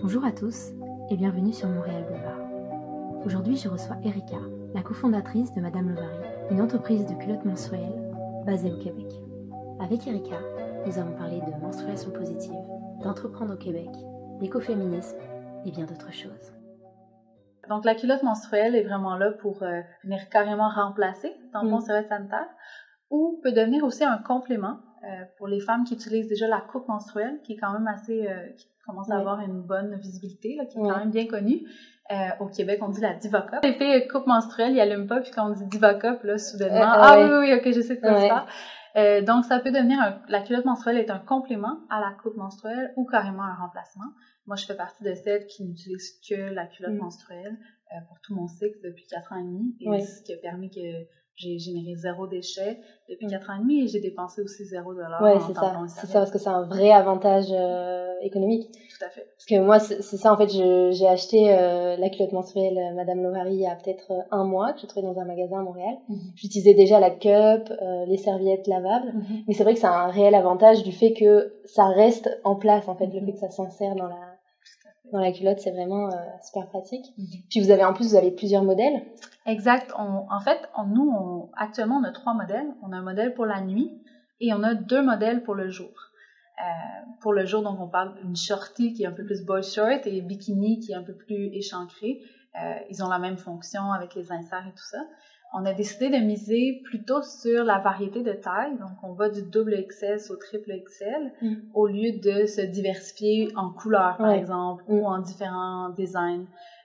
Bonjour à tous et bienvenue sur Montréal Boulevard. Aujourd'hui, je reçois Erika, la cofondatrice de Madame Lovary, une entreprise de culottes menstruelles basée au Québec. Avec Erika, nous avons parlé de menstruation positive, d'entreprendre au Québec, d'écoféminisme et bien d'autres choses. Donc, la culotte menstruelle est vraiment là pour euh, venir carrément remplacer tampon Mm. serviette sanitaire ou peut devenir aussi un complément euh, pour les femmes qui utilisent déjà la coupe menstruelle, qui est quand même assez, euh, qui commence à avoir une bonne visibilité, là, qui est quand même bien connue. Euh, au Québec, on dit la Diva Cup. Les filles coupe menstruelle, ils allument pas, puis quand on dit Diva Cup, là, soudainement, Euh, ah oui, oui, ok, je sais de quoi tu parles. Euh, donc, ça peut devenir un, la culotte menstruelle est un complément à la coupe menstruelle ou carrément un remplacement. Moi, je fais partie de celles qui n'utilisent que la culotte Mm. menstruelle euh, pour tout mon cycle depuis quatre ans et demi, et ce qui a permis que j'ai généré zéro déchet depuis Mm. quatre ans et demi, et j'ai dépensé aussi zéro dollar Ouais, c'est ça. C'est ça parce que c'est un vrai avantage euh, économique. Tout à fait. Parce que moi, c'est ça en fait. je- J'ai acheté euh, la culotte menstruelle euh, Madame Lovary il y a peut-être un mois que j'ai trouvé dans un magasin à Montréal. Mhm. J'utilisais déjà la cup, euh, les serviettes lavables. Mhm. Mais c'est vrai que c'est un réel avantage du fait que ça reste en place, en fait, le Mhm. fait que ça s'insère dans la, dans la culotte, c'est vraiment euh, super pratique. Mhm. Puis vous avez, en plus, vous avez plusieurs modèles. Exact. On- en fait, on- nous, on- actuellement, on a trois modèles. On a un modèle pour la nuit et on a deux modèles pour le jour. Euh, pour le jour, donc, on parle d'une shorty qui est un peu plus boy short et bikini qui est un peu plus échancré. Euh, ils ont la même fonction avec les inserts et tout ça. On a décidé de miser plutôt sur la variété de taille. Donc, on va du double XS au triple XL Mm. au lieu de se diversifier en couleurs, par exemple, Mm. ou en différents designs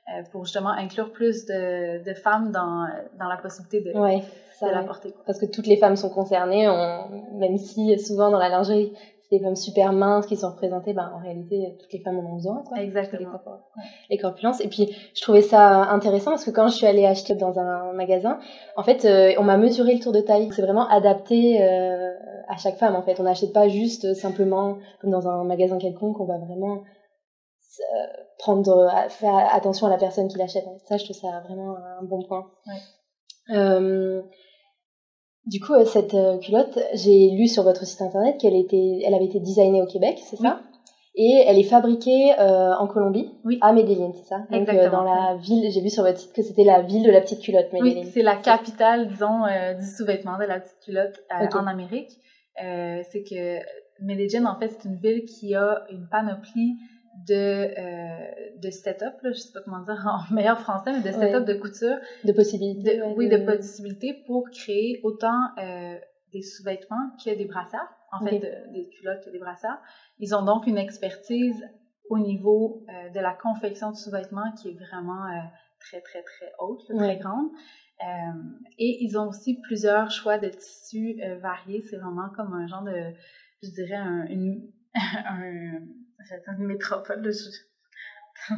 euh, pour justement inclure plus de, de femmes dans, dans la possibilité de, Ouais, de ça, la porter. Parce que toutes les femmes sont concernées, on- même si souvent dans la lingerie, des femmes super minces qui sont représentées, ben, en réalité, toutes les femmes en ont besoin. Quoi. Les, Exactement. les corpulences. Et puis, je trouvais ça intéressant parce que quand je suis allée acheter dans un magasin, en fait, euh, on m'a mesuré le tour de taille. C'est vraiment adapté euh, à chaque femme, en fait. On n'achète pas juste euh, simplement, comme dans un magasin quelconque, on va vraiment euh, prendre, faire attention à la personne qui l'achète. Ça, je trouve ça vraiment un bon point. Ouais. Du coup, euh, cette euh, culotte, j'ai lu sur votre site internet qu'elle était, elle avait été designée au Québec, c'est ça? Et elle est fabriquée euh, en Colombie, Oui. à Medellín, c'est ça? Donc euh, Exactement. dans la ville, j'ai vu sur votre site que c'était la ville de la petite culotte, Medellín. Oui, c'est la capitale, disons, euh, du sous-vêtement de la petite culotte en Amérique. Euh, c'est que Medellín, en fait, c'est une ville qui a une panoplie de, euh, de setup, là, je sais pas comment dire en meilleur français, mais de setup de couture de possibilités. de, oui, de possibilités pour créer autant euh, des sous-vêtements que des brassards, en fait, de- des culottes que des brassards. Ils ont donc une expertise au niveau euh, de la confection de sous-vêtements qui est vraiment euh, très, très, très haute, là, très grande. Euh, et ils ont aussi plusieurs choix de tissus euh, variés. C'est vraiment comme un genre de, je dirais, un, une, un, dire une métropole.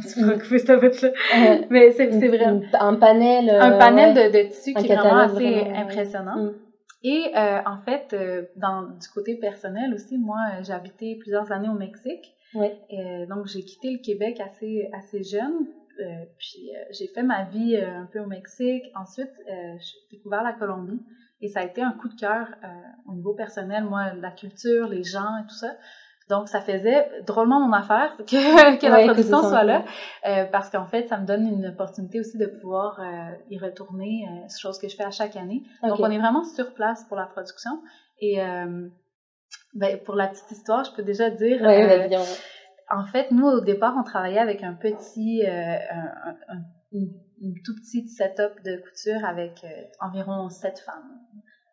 Cette bout-là. Euh, Mais c'est vrai un panel. euh, un panel ouais. de, de tissus Un qui est vraiment assez vraiment, impressionnant. Mm. Et euh, en fait, euh, dans, du côté personnel aussi, moi, euh, j'ai habité plusieurs années au Mexique. Ouais. Euh, donc, j'ai quitté le Québec assez, assez jeune. Euh, puis, euh, j'ai fait ma vie euh, un peu au Mexique. Ensuite, euh, j'ai découvert la Colombie. Et ça a été un coup de cœur euh, au niveau personnel. Moi, la culture, les gens et tout ça. Donc, ça faisait drôlement mon affaire que, que la Ouais, production soit là. Euh, parce qu'en fait, ça me donne une opportunité aussi de pouvoir euh, y retourner, euh, chose que je fais à chaque année. Donc, on est vraiment sur place pour la production. Et ben, pour la petite histoire, je peux déjà dire, Ouais, en fait, nous, au départ, on travaillait avec un petit, un, un- un- une, une tout petite setup de couture avec environ sept femmes.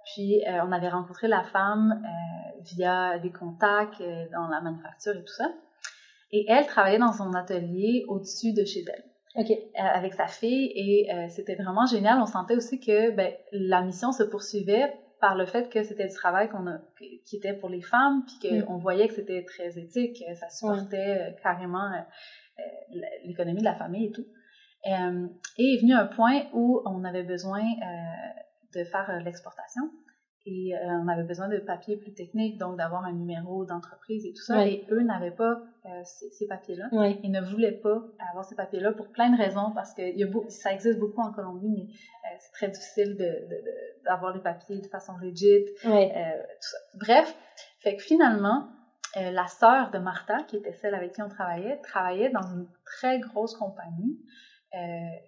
Puis, euh, on avait rencontré la femme euh, via des contacts euh, dans la manufacture et tout ça. Et elle travaillait dans son atelier au-dessus de chez elle avec sa fille et c'était vraiment génial. On sentait aussi que ben, la mission se poursuivait par le fait que c'était du travail qu'on a, qui était pour les femmes, puis qu'on voyait que c'était très éthique, que ça supportait carrément l'économie de la famille et tout. Et est venu un point où on avait besoin de faire euh, l'exportation. Et euh, on avait besoin de papiers plus techniques, donc d'avoir un numéro d'entreprise et tout ça. Ouais. Et eux n'avaient pas euh, ces, ces papiers-là. Ouais. Ils ne voulaient pas avoir ces papiers-là pour plein de raisons, parce que y a beau- ça existe beaucoup en Colombie, mais euh, c'est très difficile de- de- de- d'avoir les papiers de façon legit, Ouais. tout ça. Bref, fait que finalement, la sœur de Martha, qui était celle avec qui on travaillait, travaillait dans une très grosse compagnie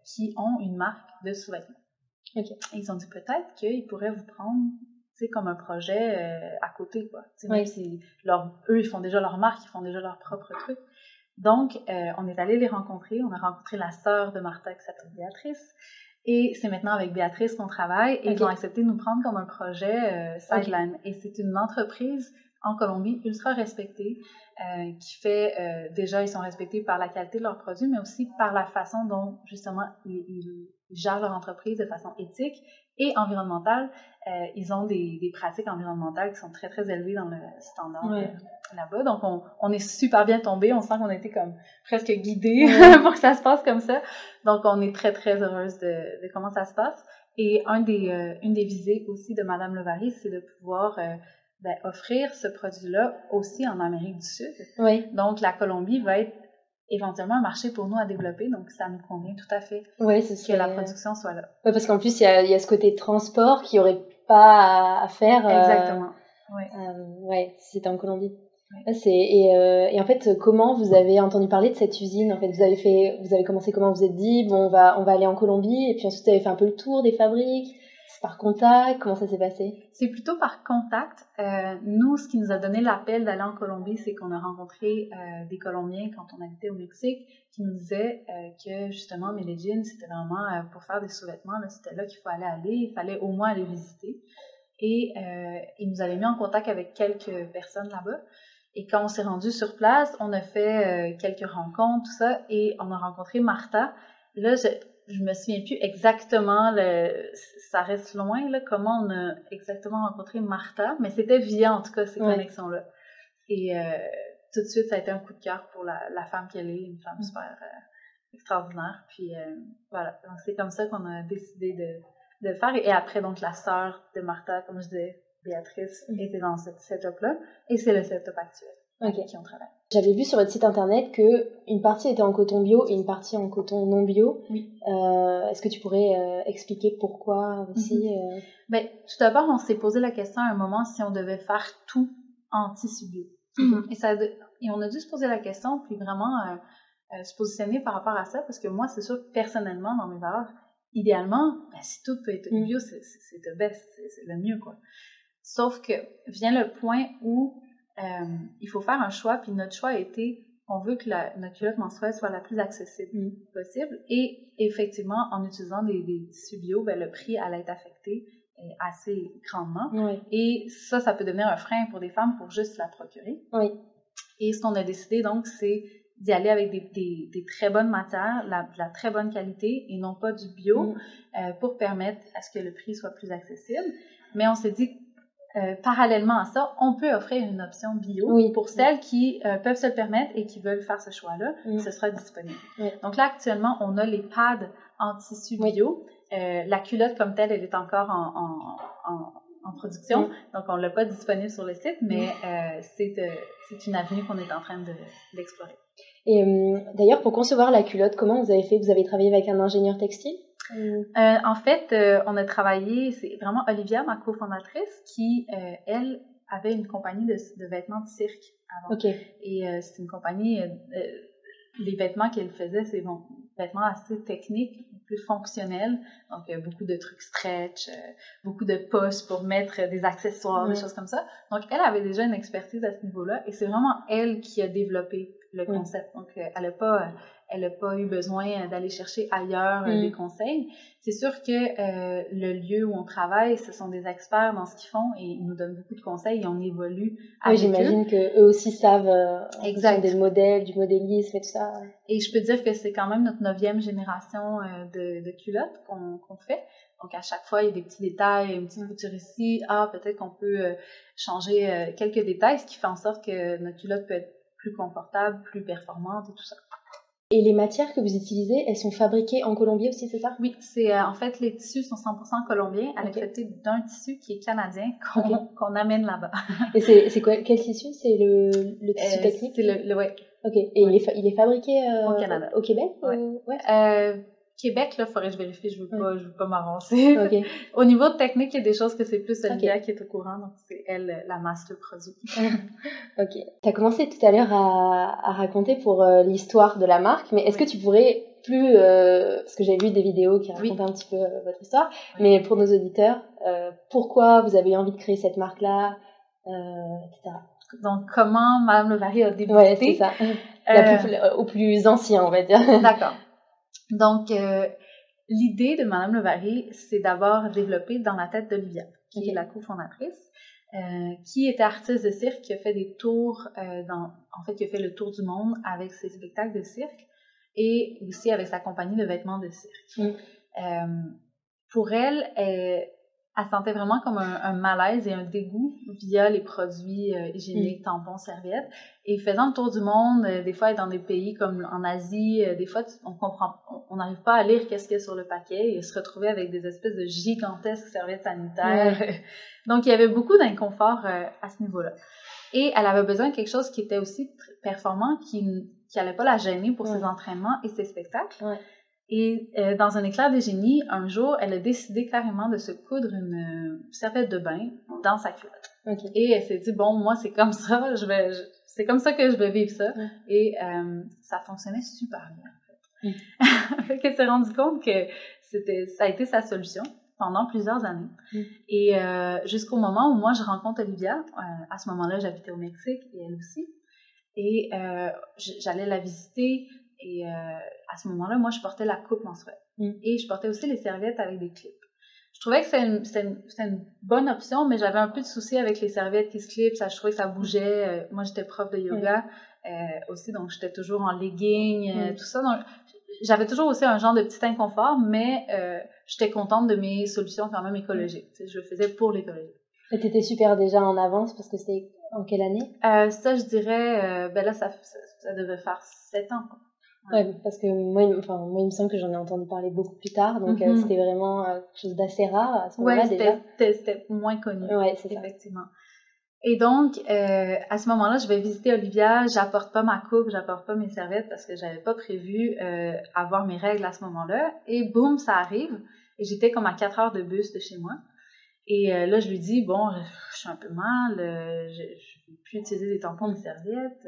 qui ont une marque de sous-vêtements. Ils ont dit peut-être qu'ils pourraient vous prendre comme un projet euh, à côté, quoi. Même si eux, ils font déjà leur marque, ils font déjà leur propre truc. Donc, euh, on est allé les rencontrer. On a rencontré la sœur de Martha qui s'appelle Béatrice. Et c'est maintenant avec Béatrice qu'on travaille et ils ont accepté de nous prendre comme un projet euh, Sideline. Et c'est une entreprise en Colombie ultra respectée euh, qui fait déjà ils sont respectés par la qualité de leurs produits, mais aussi par la façon dont justement ils, ils gèrent leur entreprise de façon éthique et environnementale. Euh, ils ont des, des, pratiques environnementales qui sont très très élevées dans le standard euh, là-bas. Donc on, on, est super bien tombé. On sent qu'on a été comme presque guidé pour que ça se passe comme ça. Donc on est très très heureuse de, de comment ça se passe. Et un des, euh, une des visées aussi de Madame Levary, c'est de pouvoir ben, offrir ce produit-là aussi en Amérique du Sud. Oui. Donc la Colombie va être éventuellement un marché pour nous à développer, donc ça nous convient tout à fait oui, que la production soit là. Oui, parce qu'en plus, il y a, y a, ce côté transport qui aurait pas à faire. Exactement. Euh, oui. Euh, ouais, si c'était en Colombie. Ouais. Et, euh, et en fait, comment vous avez entendu parler de cette usine? En fait, vous avez fait, vous avez commencé comment? Vous vous êtes dit bon, on va on va aller en Colombie, et puis ensuite vous avez fait un peu le tour des fabriques. Par contact? Comment ça s'est passé? C'est plutôt par contact. Euh, nous, ce qui nous a donné l'appel d'aller en Colombie, c'est qu'on a rencontré euh, des Colombiens quand on habitait au Mexique qui nous disaient euh, que justement Medellin, c'était vraiment pour faire des sous-vêtements, c'était là qu'il fallait aller, il fallait au moins aller visiter. Et ils nous avaient mis en contact avec quelques personnes là-bas. Et quand on s'est rendu sur place, on a fait quelques rencontres, tout ça, et on a rencontré Martha. Là, je me souviens plus exactement, le, ça reste loin, là, comment on a exactement rencontré Martha, mais c'était via, en tout cas, ces ouais. connexions-là. Et euh, tout de suite, ça a été un coup de cœur pour la, la femme qu'elle est, une femme super euh, extraordinaire. Puis euh, voilà, donc c'est comme ça qu'on a décidé de, de faire. Et après, donc, la sœur de Martha, comme je disais, Béatrice, mmh. était dans ce setup-là, et c'est le setup actuel okay. qui on travaille. J'avais vu sur votre site internet que une partie était en coton bio et une partie en coton non bio. Oui. Euh, Est-ce que tu pourrais euh, expliquer pourquoi aussi mm -hmm. euh... ben, Tout d'abord, on s'est posé la question à un moment si on devait faire tout en tissu bio. Mm -hmm. et, ça, et on a dû se poser la question, puis vraiment se positionner par rapport à ça, parce que moi, c'est sûr personnellement, dans mes valeurs, idéalement, ben, si tout peut être bio, mm -hmm. c'est le best, c'est le mieux, quoi. Sauf que vient le point où euh, il faut faire un choix, puis notre choix a été, on veut que la, notre culotte menstruelle soit la plus accessible mm. possible, et effectivement, en utilisant des, des tissus bio, ben, le prix allait être affecté assez grandement, oui. et ça, ça peut devenir un frein pour des femmes pour juste la procurer. Oui. Et ce qu'on a décidé, donc, c'est d'y aller avec des, des, des, très bonnes matières, la, la, très bonne qualité, et non pas du bio, mm. euh, pour permettre à ce que le prix soit plus accessible. Mais on s'est dit euh, parallèlement à ça, on peut offrir une option bio oui. pour celles qui euh, peuvent se le permettre et qui veulent faire ce choix-là. Mm. Ce sera disponible. Oui. Donc là, actuellement, on a les pads en tissu bio. Euh, la culotte comme telle, elle est encore en, en, en, en production, mm. donc on ne l'a pas disponible sur le site, mais mm. c'est une avenue qu'on est en train d'explorer. De, et d'ailleurs, pour concevoir la culotte, comment vous avez fait? Vous avez travaillé avec un ingénieur textile? Euh, en fait, euh, on a travaillé, c'est vraiment Olivia, ma cofondatrice, qui, euh, elle, avait une compagnie de, de, vêtements de cirque avant. Okay. Et c'est une compagnie, les vêtements qu'elle faisait, c'est bon, vêtements assez techniques, plus fonctionnels, donc beaucoup de trucs stretch, beaucoup de poches pour mettre des accessoires, des choses comme ça. Donc, elle avait déjà une expertise à ce niveau-là, et c'est vraiment elle qui a développé le concept. Donc, elle n'a pas elle n'a pas eu besoin d'aller chercher ailleurs mm. des conseils. C'est sûr que euh, le lieu où on travaille, ce sont des experts dans ce qu'ils font et ils nous donnent beaucoup de conseils et on évolue avec oui, j'imagine que eux aussi savent euh, exact. des modèles, du modélisme et tout ça. Et je peux dire que c'est quand même notre neuvième génération euh, de, de, culottes qu'on qu fait. Donc à chaque fois, il y a des petits détails, une petite couture ici. Ah, peut-être qu'on peut, peut changer quelques détails, ce qui fait en sorte que notre culotte peut être plus confortable, plus performante et tout ça. Et les matières que vous utilisez, elles sont fabriquées en Colombie aussi, c'est ça? Oui, c'est euh, en fait les tissus sont 100% colombiens, à okay. d'un tissu qui est canadien qu'on okay. qu amène là-bas. Et c'est quoi quel tissu? C'est le, le tissu euh, technique? C'est le, le, ouais. Ok. Et il, est il est fabriqué euh, au Canada, au Québec? Ouais. ouais. Québec, là, faudrait que je vérifie, je veux pas, je veux pas m'avancer. Au niveau technique, il y a des choses que c'est plus Olivia qui est au courant, donc c'est elle la master produit. ok. Tu as commencé tout à l'heure à, à, raconter pour euh, l'histoire de la marque, mais est-ce que tu pourrais plus, euh, parce que j'ai vu des vidéos qui racontaient un petit peu euh, votre histoire, mais pour nos auditeurs, pourquoi vous avez eu envie de créer cette marque-là, etc. Donc, comment Madame Levary a débuté? Ouais, c'est ça. au plus ancien, on va dire. D'accord. Donc, euh, l'idée de Madame Levary, c'est d'abord développée dans la tête d'Olivia, qui est la cofondatrice, euh, qui était artiste de cirque, qui a fait des tours, euh, dans, en fait, qui a fait le tour du monde avec ses spectacles de cirque et aussi avec sa compagnie de vêtements de cirque. Mm. Euh, pour elle, elle, elle sentait vraiment comme un, malaise et un dégoût via les produits euh, hygiéniques, mm. tampons, serviettes. Et faisant le tour du monde, euh, des fois dans des pays comme en Asie, euh, des fois on comprend, on n'arrive pas à lire qu'est-ce qu'il y a sur le paquet et se retrouver avec des espèces de gigantesques serviettes sanitaires. Donc il y avait beaucoup d'inconfort à ce niveau-là. Et elle avait besoin de quelque chose qui était aussi performant, qui qui allait pas la gêner pour ses entraînements et ses spectacles. Et euh, dans un éclair de génie, un jour, elle a décidé carrément de se coudre une euh, serviette de bain dans sa culotte. Et elle s'est dit bon, moi c'est comme ça, je vais, c'est comme ça que je vais vivre ça. Et euh, ça fonctionnait super bien. En fait. Elle s'est rendue compte que c'était, ça a été sa solution pendant plusieurs années. Et jusqu'au moment où moi je rencontre Olivia, à ce moment-là j'habitais au Mexique et elle aussi. Et j'allais la visiter. Et euh, à ce moment-là, moi, je portais la coupe menstruelle. Mm. Et je portais aussi les serviettes avec des clips. Je trouvais que c'était une, une, bonne option, mais j'avais un peu de soucis avec les serviettes qui se clipent. Ça, je trouvais que ça bougeait. Euh, moi, j'étais prof de yoga euh, aussi, donc j'étais toujours en legging, mm. tout ça. Donc, j'avais toujours aussi un genre de petit inconfort, mais j'étais contente de mes solutions quand même écologiques. Je le faisais pour l'écologie. Et tu étais super déjà en avance parce que c'était en quelle année? Ça, je dirais, ben là, ça, ça, devait faire sept ans. Ouais, parce que moi, enfin, moi, il me semble que j'en ai entendu parler beaucoup plus tard, donc euh, mhm. c'était vraiment euh, quelque chose d'assez rare à ce moment-là ouais, c'était moins connu. Ouais, c'est effectivement. Et donc, euh, à ce moment-là, je vais visiter Olivia. J'apporte pas ma coupe, j'apporte pas mes serviettes parce que j'avais pas prévu avoir mes règles à ce moment-là. Et boum, ça arrive. Et j'étais comme à 4 heures de bus de chez moi. Et là, je lui dis, bon, je suis un peu mal, je ne peux plus utiliser des tampons, des serviettes.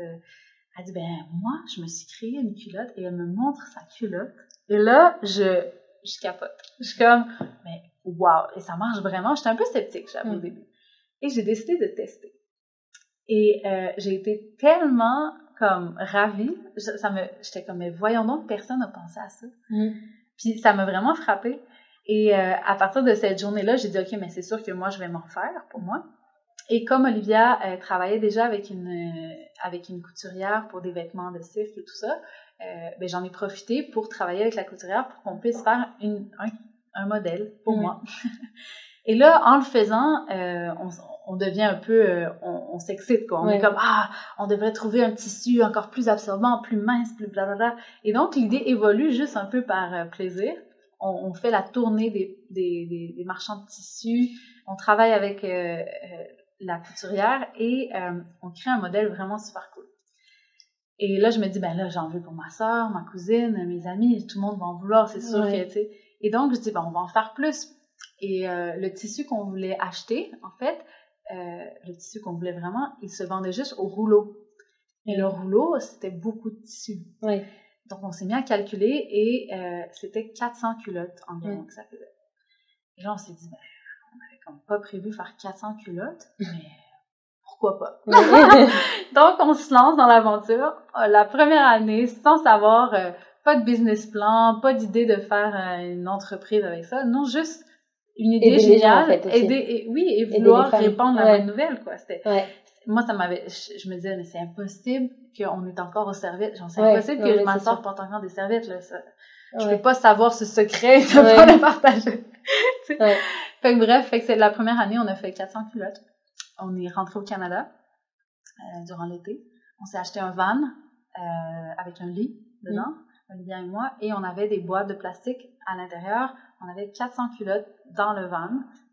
Elle dit, ben, moi, je me suis créé une culotte et elle me montre sa culotte. Et là, je, je capote. Je suis comme, mais waouh, et ça marche vraiment. J'étais un peu sceptique, j'avoue, au mm. début. Et j'ai décidé de tester. Et euh, j'ai été tellement comme ravie. ça me, j'étais comme, mais voyons donc, personne n'a pensé à ça. Mm. Puis ça m'a vraiment frappée. Et euh, à partir de cette journée-là, j'ai dit, OK, mais c'est sûr que moi, je vais m'en faire pour moi. Et comme Olivia euh, travaillait déjà avec une, euh, avec une couturière pour des vêtements de cirque et tout ça, euh, ben, j'en ai profité pour travailler avec la couturière pour qu'on puisse faire une, un, un modèle pour moi. et là, en le faisant, euh, on, on, devient un peu, euh, on, on s'excite quoi. On est comme ah, on devrait trouver un tissu encore plus absorbant, plus mince, plus blablabla. Et donc l'idée évolue juste un peu par plaisir. On, on, fait la tournée des, des, des, des, marchands de tissus. On travaille avec la couturière et euh, on crée un modèle vraiment super cool. Et là, je me dis, ben là, j'en veux pour ma soeur, ma cousine, mes amis, tout le monde va en vouloir, c'est sûr que, tu sais. Et donc, je dis, ben, on va en faire plus. Et euh, le tissu qu'on voulait acheter, en fait, euh, le tissu qu'on voulait vraiment, il se vendait juste au rouleau. Et le rouleau, c'était beaucoup de tissu. Donc, on s'est mis à calculer et c'était 400 culottes environ que ça faisait. Et là, on s'est dit, ben, comme pas prévu faire 400 culottes, mais pourquoi pas? Donc, on se lance dans l'aventure. Euh, la première année, sans savoir, euh, pas de business plan, pas d'idée de faire euh, une entreprise avec ça. Non, juste une idée géniale. aider, oui, et vouloir répandre la bonne nouvelle, quoi. C'était, Moi, ça m'avait, je, me disais, mais c'est impossible qu'on est encore aux serviettes. Genre, c'est impossible que je m'assorte porte encore des serviettes, là. Ça, je peux pas savoir ce secret, de pas le partager. Fait que bref, fait que c'est la première année, on a fait 400 culottes. On est rentré au Canada euh, durant l'été. On s'est acheté un van euh, avec un lit dedans, mm. Olivia et moi, et on avait des boîtes de plastique à l'intérieur. On avait 400 culottes dans le van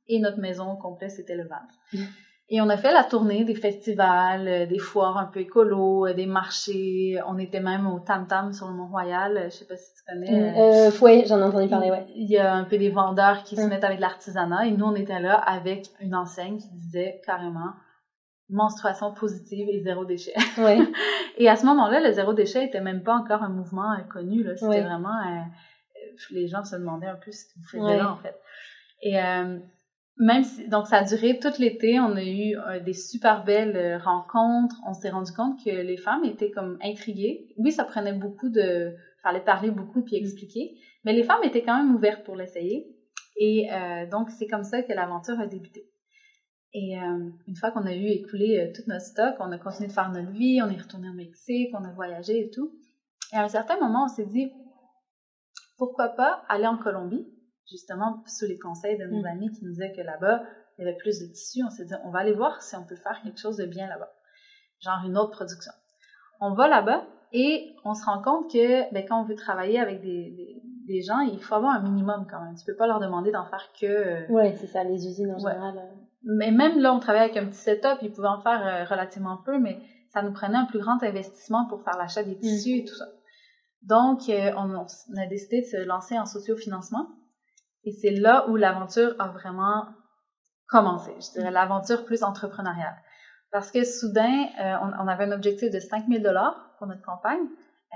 et notre maison au complet, c'était le van. Mm. Et on a fait la tournée des festivals, euh, des foires un peu écolo, euh, des marchés. On était même au Tam Tam sur le Mont-Royal. Je sais pas si tu connais. Mm, euh, oui, j'en ai entendu parler, ouais. Il y a un peu des vendeurs qui se mm. mettent avec l'artisanat. Et nous, on était là avec une enseigne qui disait carrément menstruation positive et zéro déchet. Ouais. et à ce moment-là, le zéro déchet était même pas encore un mouvement connu. C'était vraiment... les gens se demandaient un peu ce qu'ils faisaient là, en fait. Et même si, donc ça a duré tout l'été, on a eu euh, des super belles euh, rencontres, on s'est rendu compte que les femmes étaient comme intriguées. Oui, ça prenait beaucoup de, fallait parler beaucoup puis expliquer, mais les femmes étaient quand même ouvertes pour l'essayer. Et euh, donc c'est comme ça que l'aventure a débuté. Et une fois qu'on a eu écoulé tout notre stock, on a continué de faire notre vie, on est retourné au Mexique, on a voyagé et tout. Et à un certain moment, on s'est dit, pourquoi pas aller en Colombie? Justement sous les conseils de nos mm. amis qui nous disaient que là-bas, il y avait plus de tissus, on s'est dit, on va aller voir si on peut faire quelque chose de bien là-bas. Genre une autre production. On va là-bas et on se rend compte que ben, quand on veut travailler avec des, des, gens, il faut avoir un minimum quand même. Tu peux pas leur demander d'en faire que... Euh, oui, c'est ça, les usines en général. Euh. Mais même là, on travaillait avec un petit setup, ils pouvaient en faire euh, relativement peu, mais ça nous prenait un plus grand investissement pour faire l'achat des mm. tissus et tout ça. Donc, on, on, a décidé de se lancer en sociofinancement. Et c'est là où l'aventure a vraiment commencé. Je dirais l'aventure plus entrepreneuriale. Parce que soudain, euh, on, avait un objectif de 5000 dollars pour notre campagne. Euh,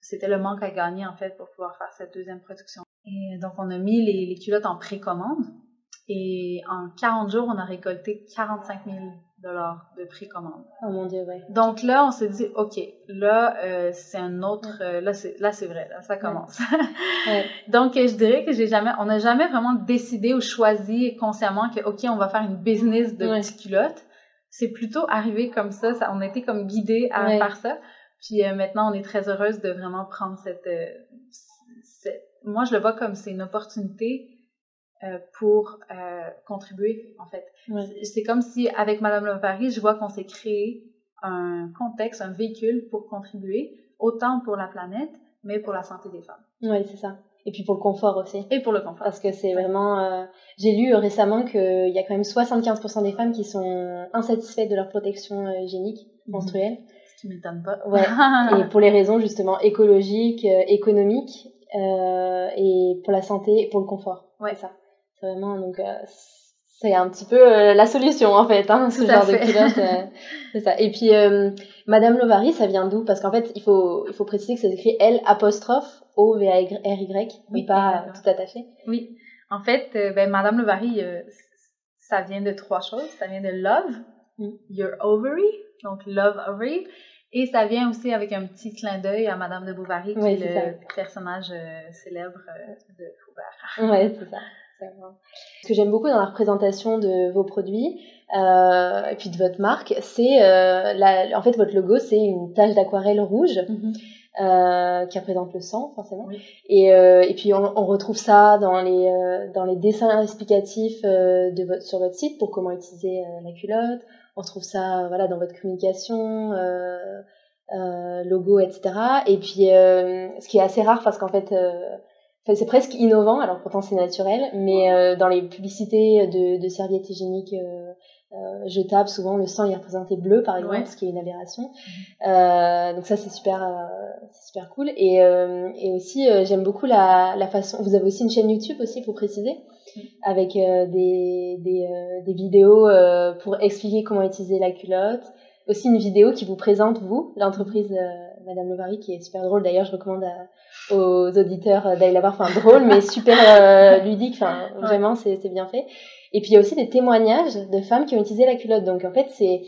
c'était le manque à gagner, en fait, pour pouvoir faire cette deuxième production. Et donc, on a mis les, les culottes en précommande. Et en 40 jours, on a récolté 45 000 dollars de précommande. Oh mon Dieu. Donc là, on s'est dit, OK, là, euh, c'est un autre... Euh, là, c'est là c'est vrai, là, ça commence. Ouais. Donc, je dirais que j'ai jamais... On n'a jamais vraiment décidé ou choisi consciemment que, OK, on va faire une business de petites culottes. C'est plutôt arrivé comme ça, ça. On a été comme guidés à faire ça. Puis euh, maintenant, on est très heureuse de vraiment prendre cette... cette... Moi, je le vois comme c'est une opportunité euh, pour euh, contribuer, en fait. C'est comme si, avec Madame Le Paris, je vois qu'on s'est créé un contexte, un véhicule pour contribuer, autant pour la planète, mais pour la santé des femmes. Oui, c'est ça. Et puis pour le confort aussi. Et pour le confort. Parce que c'est vraiment... Euh, j'ai lu récemment qu'il y a quand même 75% des femmes qui sont insatisfaites de leur protection hygiénique mhm. menstruelle. Ce qui m'étonne pas. Ouais. et pour les raisons justement écologiques, économiques, et pour la santé et pour le confort. Ouais. ça. C'est vraiment, donc, euh, c'est un petit peu euh, la solution, en fait, hein, ce genre de. Euh, c'est ça. Et puis, Madame Lovary, ça vient d'où? Parce qu'en fait, il faut, il faut préciser que ça s'écrit L apostrophe O-V-A-R-Y, oui, pas tout attaché. Oui. En fait, ben, Madame Lovary, ça vient de trois choses. Ça vient de love, mm. your ovary, donc love ovary. Et ça vient aussi avec un petit clin d'œil à Madame de Bovary, qui est, le personnage célèbre de Faubert. Oui, c'est ça. Ce que j'aime beaucoup dans la représentation de vos produits euh, et puis de votre marque, c'est euh, en fait votre logo, c'est une tache d'aquarelle rouge. Mhm. Euh, qui représente le sang forcément et, euh, et puis on, on, retrouve ça dans les euh, dans les dessins explicatifs euh, de votre sur votre site pour comment utiliser la culotte on retrouve ça voilà dans votre communication logo etc et puis ce qui est assez rare parce qu'en fait c'est presque innovant, alors pourtant c'est naturel, mais euh, dans les publicités de, de serviettes hygiéniques euh, euh, jetables, souvent le sang est représenté bleu par exemple, ce qui est une aberration. Mhm. Euh, donc ça c'est super, euh, super cool. Et, et aussi j'aime beaucoup la, la façon. Vous avez aussi une chaîne YouTube aussi, pour préciser, avec des, des, des vidéos pour expliquer comment utiliser la culotte. Aussi une vidéo qui vous présente vous, l'entreprise Madame Levary, qui est super drôle. D'ailleurs, je recommande à, aux auditeurs d'aller la voir. Enfin, drôle, mais super euh, ludique. Enfin, vraiment, c'est bien fait. Et puis, il y a aussi des témoignages de femmes qui ont utilisé la culotte. Donc, en fait, c'est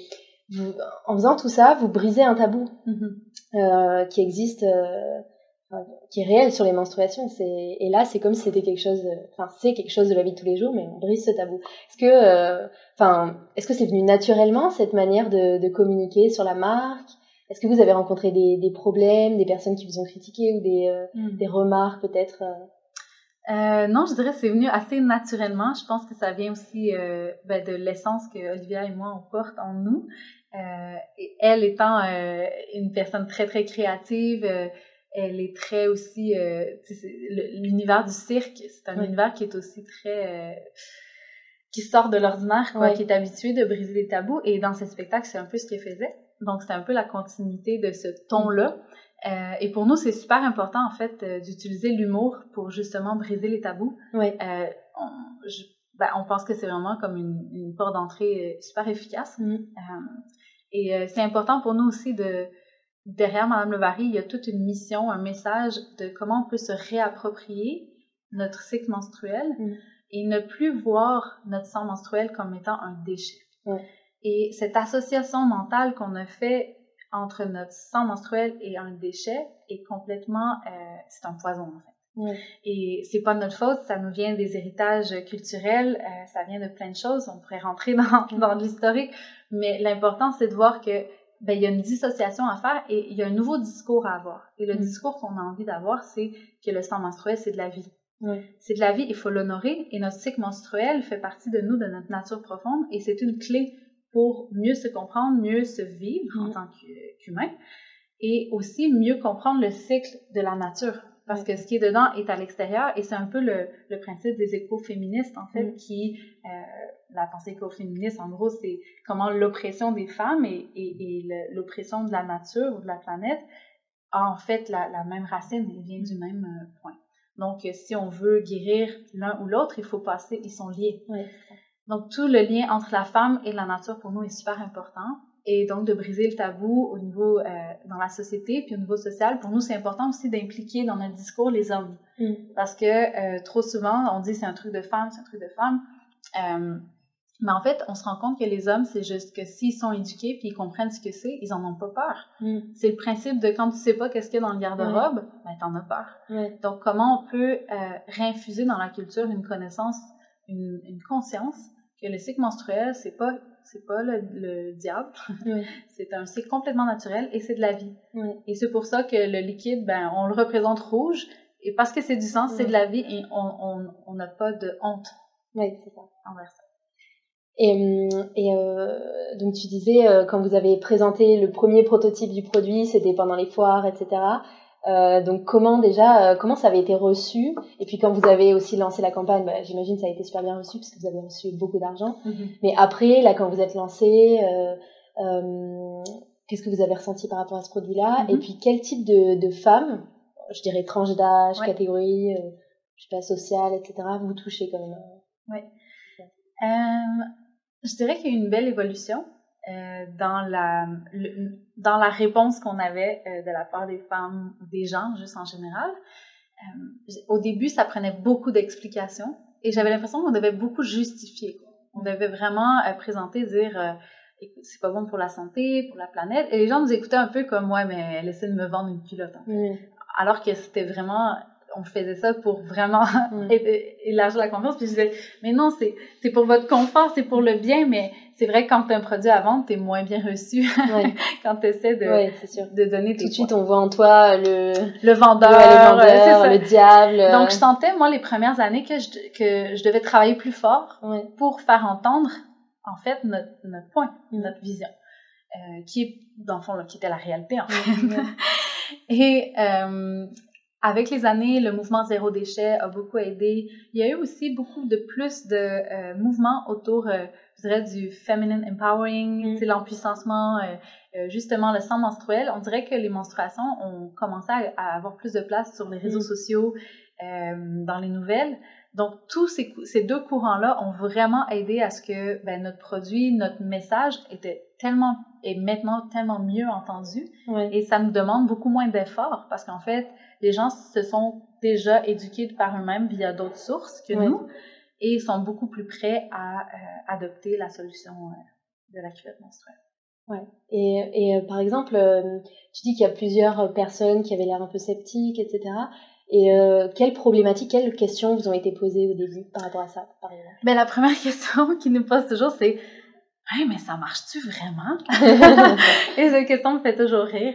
en faisant tout ça, vous brisez un tabou mm-hmm. euh, qui existe, euh, qui est réel sur les menstruations. Et là, c'est comme si c'était quelque chose. Enfin, c'est quelque chose de la vie de tous les jours, mais on brise ce tabou. Est-ce que, enfin, est-ce que c'est venu naturellement cette manière de, de communiquer sur la marque? Est-ce que vous avez rencontré des, des, problèmes, des personnes qui vous ont critiqué ou des, euh, hmm. des remarques peut-être euh? euh, non, je dirais que c'est venu assez naturellement. Je pense que ça vient aussi euh, ben, de l'essence que Olivia et moi on porte en nous. Euh, et elle étant une personne très très créative, elle est très aussi l'univers du cirque. C'est un univers qui est aussi très qui sort de l'ordinaire, quoi, qui est habitué de briser les tabous. Et dans ces spectacles, c'est un peu ce qu'elle faisait. Donc, c'est un peu la continuité de ce ton-là. Euh, et pour nous, c'est super important, en fait, euh, d'utiliser l'humour pour justement briser les tabous. Oui. Euh, on, ben, on pense que c'est vraiment comme une, une porte d'entrée super efficace. Mm. et c'est important pour nous aussi de, derrière Madame Levary, il y a toute une mission, un message de comment on peut se réapproprier notre cycle menstruel Mm. et ne plus voir notre sang menstruel comme étant un déchet. Ouais. Et cette association mentale qu'on a fait entre notre sang menstruel et un déchet est complètement, euh, c'est un poison en fait. Ouais. Et c'est pas notre faute, ça nous vient des héritages culturels, euh, ça vient de plein de choses. On pourrait rentrer dans, dans l'historique, mais l'important c'est de voir que ben il y a une dissociation à faire et il y a un nouveau discours à avoir. Et le Mm. discours qu'on a envie d'avoir, c'est que le sang menstruel c'est de la vie. C'est de la vie, il faut l'honorer et notre cycle menstruel fait partie de nous, de notre nature profonde et c'est une clé pour mieux se comprendre, mieux se vivre en Mhm. tant qu'hu- qu'humain et aussi mieux comprendre le cycle de la nature. Parce que ce qui est dedans est à l'extérieur et c'est un peu le, le principe des écoféministes, en fait, Mhm. qui, euh, la pensée écoféministe, en gros, c'est comment l'oppression des femmes et, et, et le- l'oppression de la nature ou de la planète a en fait la, la même racine et vient du même euh, point. Donc, si on veut guérir l'un ou l'autre, il faut passer, ils sont liés. Ça. Donc, tout le lien entre la femme et la nature, pour nous, est super important. Et donc, de briser le tabou au niveau, euh, dans la société, puis au niveau social, pour nous, c'est important aussi d'impliquer dans notre discours les hommes. Mm. Parce que euh, trop souvent, on dit c'est un truc de femme, c'est un truc de femme. Euh, mais en fait, on se rend compte que les hommes, c'est juste que s'ils sont éduqués puis ils comprennent ce que c'est, ils en ont pas peur. Mm. C'est le principe de quand tu sais pas qu'est-ce qu'il y a dans le garde-robe, ben t'en as peur. Donc, comment on peut euh, réinfuser dans la culture une connaissance, une, une conscience que le cycle menstruel, c'est pas c'est pas le, le diable, c'est un cycle complètement naturel et c'est de la vie. Et c'est pour ça que le liquide, ben, on le représente rouge et parce que c'est du sang, c'est de la vie et on on on n'a pas de honte Ouais, c'est ça. envers ça. Et, hum, et euh, donc tu disais, euh, quand vous avez présenté le premier prototype du produit, c'était pendant les foires, etc. Euh, donc comment déjà, euh, comment ça avait été reçu? Et puis quand vous avez aussi lancé la campagne, bah, j'imagine que ça a été super bien reçu parce que vous avez reçu beaucoup d'argent. Mais après, là, quand vous êtes lancé, euh, euh, qu'est-ce que vous avez ressenti par rapport à ce produit-là? Mhm. Et puis quel type de, de femmes, je dirais tranche d'âge, Ouais. catégorie, euh, je sais pas, sociale, etc., vous touchez quand même? Euh, je dirais qu'il y a eu une belle évolution euh, dans la le- dans la réponse qu'on avait euh, de la part des femmes des gens juste en général. Euh, au début, ça prenait beaucoup d'explications et j'avais l'impression qu'on devait beaucoup justifier. On devait vraiment présenter, dire c'est pas bon pour la santé, pour la planète. Et les gens nous écoutaient un peu comme ouais, mais elle essaie de me vendre une culotte. hein. Mm. Alors que c'était vraiment on faisait ça pour vraiment Mm. élargir la confiance. Puis je disais, mais non, c'est, c'est pour votre confort, c'est pour le bien, mais c'est vrai que quand tu as un produit à vendre, tu es moins bien reçu quand tu essaies de, sûr. de donner tes Tout de suite, on voit en toi le, Le vendeur, le, euh, vendeur, diable. Donc, je sentais, moi, les premières années que je, que je devais travailler plus fort pour faire entendre, en fait, notre, notre point, notre vision, euh, qui est, dans le fond, là, qui était la réalité, en fait. Et euh, avec les années, le mouvement zéro déchet a beaucoup aidé. Il y a eu aussi beaucoup de plus de euh, mouvements autour, euh, je dirais, du feminine empowering, Mm. l'empuissancement, euh, justement le sang menstruel. On dirait que les menstruations ont commencé à, à avoir plus de place sur les réseaux Mm. sociaux, euh, dans les nouvelles. Donc, tous ces, deux courants-là ont vraiment aidé à ce que ben, notre produit, notre message était tellement, est maintenant tellement mieux entendu. Et ça nous demande beaucoup moins d'efforts parce qu'en fait, les gens se sont déjà éduqués par eux-mêmes via d'autres sources que nous et sont beaucoup plus prêts à euh, adopter la solution euh, de la culotte menstruelle. Ouais. Et, et euh, par exemple, tu dis qu'il y a plusieurs personnes qui avaient l'air un peu sceptiques, etc. Et euh, quelles problématiques, quelles questions vous ont été posées au début par rapport à ça, par exemple? Ben, la première question qui nous pose toujours, c'est Hey, mais ça marche-tu vraiment? Et cette question me fait toujours rire.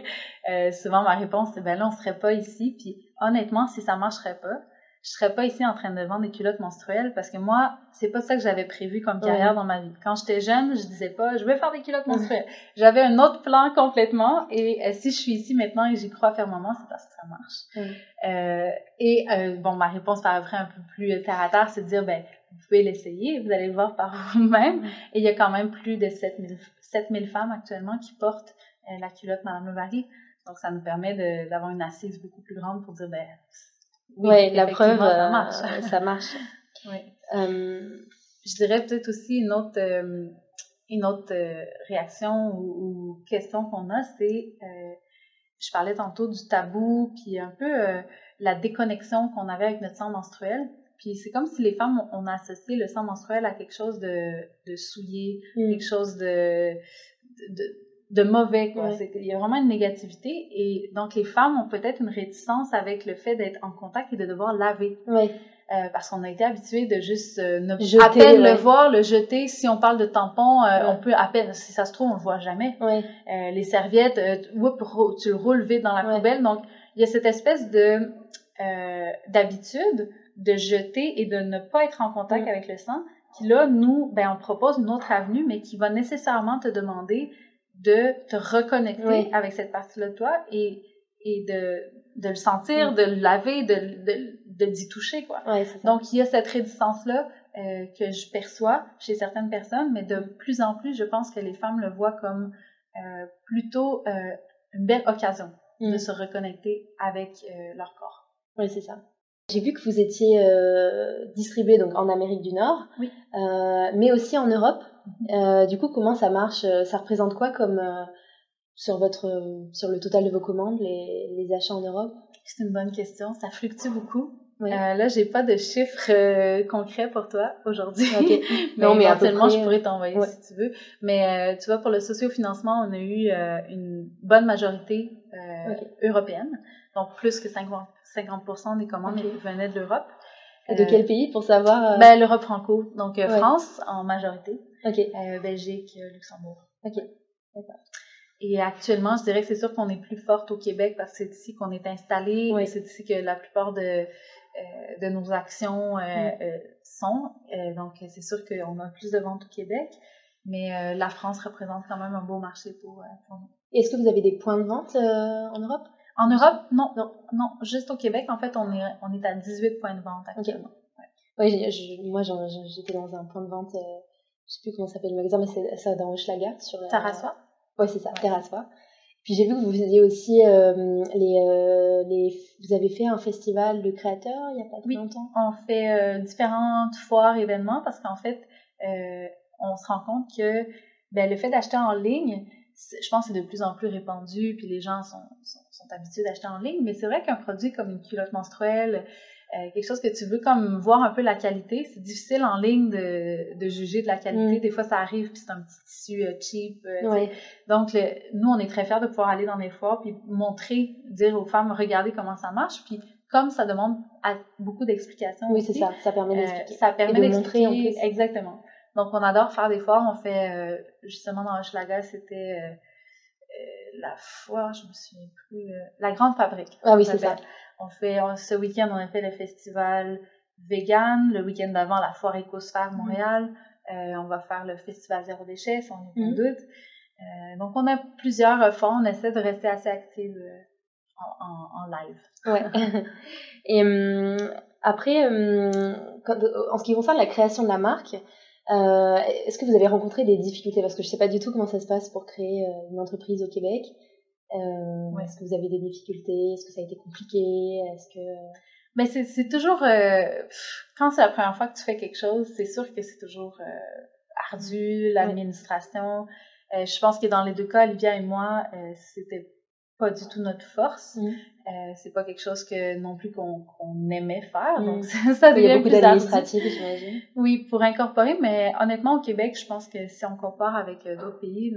Euh, souvent, ma réponse, c'est ben là, on serait pas ici. Puis honnêtement, si ça marcherait pas, je serais pas ici en train de vendre des culottes menstruelles parce que moi, c'est pas ça que j'avais prévu comme carrière dans ma vie. Quand j'étais jeune, je disais pas, je vais faire des culottes menstruelles. J'avais un autre plan complètement et euh, si je suis ici maintenant et j'y crois fermement, c'est parce que ça marche. Euh, et euh, bon, ma réponse paraîtrait un peu plus terre à terre, c'est de dire, ben, vous pouvez l'essayer, vous allez le voir par vous-même. Et il y a quand même plus de 7000, 7000 femmes actuellement qui portent la culotte Madame Bovary. Donc, ça nous permet d'avoir une assise beaucoup plus grande pour dire, ben, oui, la preuve, ça marche. ça marche. oui. je dirais peut-être aussi une autre, une autre réaction ou, question qu'on a, c'est, je parlais tantôt du tabou, puis un peu la déconnexion qu'on avait avec notre sang menstruel. Puis c'est comme si les femmes, on, associé le sang menstruel à quelque chose de, de souillé, mm. quelque chose de, de, de mauvais. Quoi. Il y a vraiment une négativité. Et donc les femmes ont peut-être une réticence avec le fait d'être en contact et de devoir laver. Oui. Euh, parce qu'on a été habitué de juste euh, ne jeter, à peine le voir, le jeter. Si on parle de tampons, euh, on peut à peine, si ça se trouve, on le voit jamais. Ouais. les serviettes, whoop, tu le roules vite dans la poubelle. Donc, il y a cette espèce de d'habitude de jeter et de ne pas être en contact avec le sang, qui là, nous, ben, on propose une autre avenue, mais qui va nécessairement te demander de te reconnecter avec cette partie-là de toi et, et de, de le sentir, de le laver, de, de, de d'y toucher, quoi. Donc, il y a cette réticence-là euh, que je perçois chez certaines personnes, mais de plus en plus, je pense que les femmes le voient comme euh, plutôt euh, une belle occasion de mm. se reconnecter avec leur corps. Oui, c'est ça. J'ai vu que vous étiez euh, distribué donc en Amérique du Nord, oui. euh, mais aussi en Europe. Mhm. Euh, du coup, comment ça marche Ça représente quoi comme euh, sur votre sur le total de vos commandes les, les achats en Europe? C'est une bonne question. Ça fluctue beaucoup. Oui. Euh, là, j'ai pas de chiffres concrets pour toi aujourd'hui. Okay. mais non, mais éventuellement, je pourrais t'envoyer si tu veux. Mais tu vois, pour le sociofinancement, on a eu une bonne majorité okay. européenne, donc plus que 50 50 des commandes venaient de l'Europe. Et de quel pays pour savoir euh? Ben, l'Europe franco. Donc, euh, France en majorité. Euh, Belgique, Luxembourg. OK. D'accord. Et actuellement, je dirais que c'est sûr qu'on est plus forte au Québec parce que c'est ici qu'on est installé et c'est ici que la plupart de, de nos actions sont. donc, c'est sûr qu'on a plus de ventes au Québec, mais la France représente quand même un beau marché pour, pour nous. Est-ce que vous avez des points de vente en Europe? En Europe, non, non, non, juste au Québec, en fait, on est, on est à 18 points de vente actuellement. Oui, moi, j'étais dans un point de vente, euh, je sais plus comment s'appelle le magasin, mais c'est ça dans Hochelaga. sur la... Terrassois Oui, c'est ça, ouais. Puis j'ai vu que vous faisiez aussi euh, les, euh, les. Vous avez fait un festival de créateurs il n'y a pas oui, longtemps On fait euh, différentes foires, événements, parce qu'en fait, euh, on se rend compte que ben, le fait d'acheter en ligne, je pense que c'est de plus en plus répandu, puis les gens sont, sont, sont habitués d'acheter en ligne, mais c'est vrai qu'un produit comme une culotte menstruelle, euh, quelque chose que tu veux comme voir un peu la qualité, c'est difficile en ligne de, de juger de la qualité. Mm. Des fois, ça arrive, puis c'est un petit tissu euh, cheap. Euh, Donc, nous, on est très fiers de pouvoir aller dans les foires, puis montrer, dire aux femmes, regardez comment ça marche, puis comme ça demande beaucoup d'explications. Oui, c'est ça, ça permet d'expliquer. ça permet d'expliquer. Exactement. Donc, on adore faire des foires. On fait, justement, dans Hochelaga, c'était la foire, je me souviens plus, la Grande Fabrique. Ah oui, c'est ça. On fait, ce week-end, on a fait le festival vegan. Le week-end d'avant, la foire Écosphère mm. Montréal. on va faire le festival Zéro Déchet, sans aucun doute. donc, on a plusieurs foires. On essaie de rester assez active en, en, live. Ouais. Et hum, après, hum, en ce qui concerne la création de la marque, euh, Est-ce que vous avez rencontré des difficultés? Parce que je ne sais pas du tout comment ça se passe pour créer euh, une entreprise au Québec. Euh, ouais. Est-ce que vous avez des difficultés? Est-ce que ça a été compliqué? Est-ce que mais c'est toujours euh, quand c'est la première fois que tu fais quelque chose, c'est sûr que c'est toujours euh, ardu l'administration. Euh, je pense que dans les deux cas, Olivia et moi, c'était pas du tout notre force. Mm. Euh, c'est pas quelque chose que non plus qu'on aimait faire. Donc, mm. ça, devient Il y a beaucoup d'administratifs, j'imagine. Oui, pour incorporer, mais honnêtement, au Québec, je pense que si on compare avec euh, d'autres pays,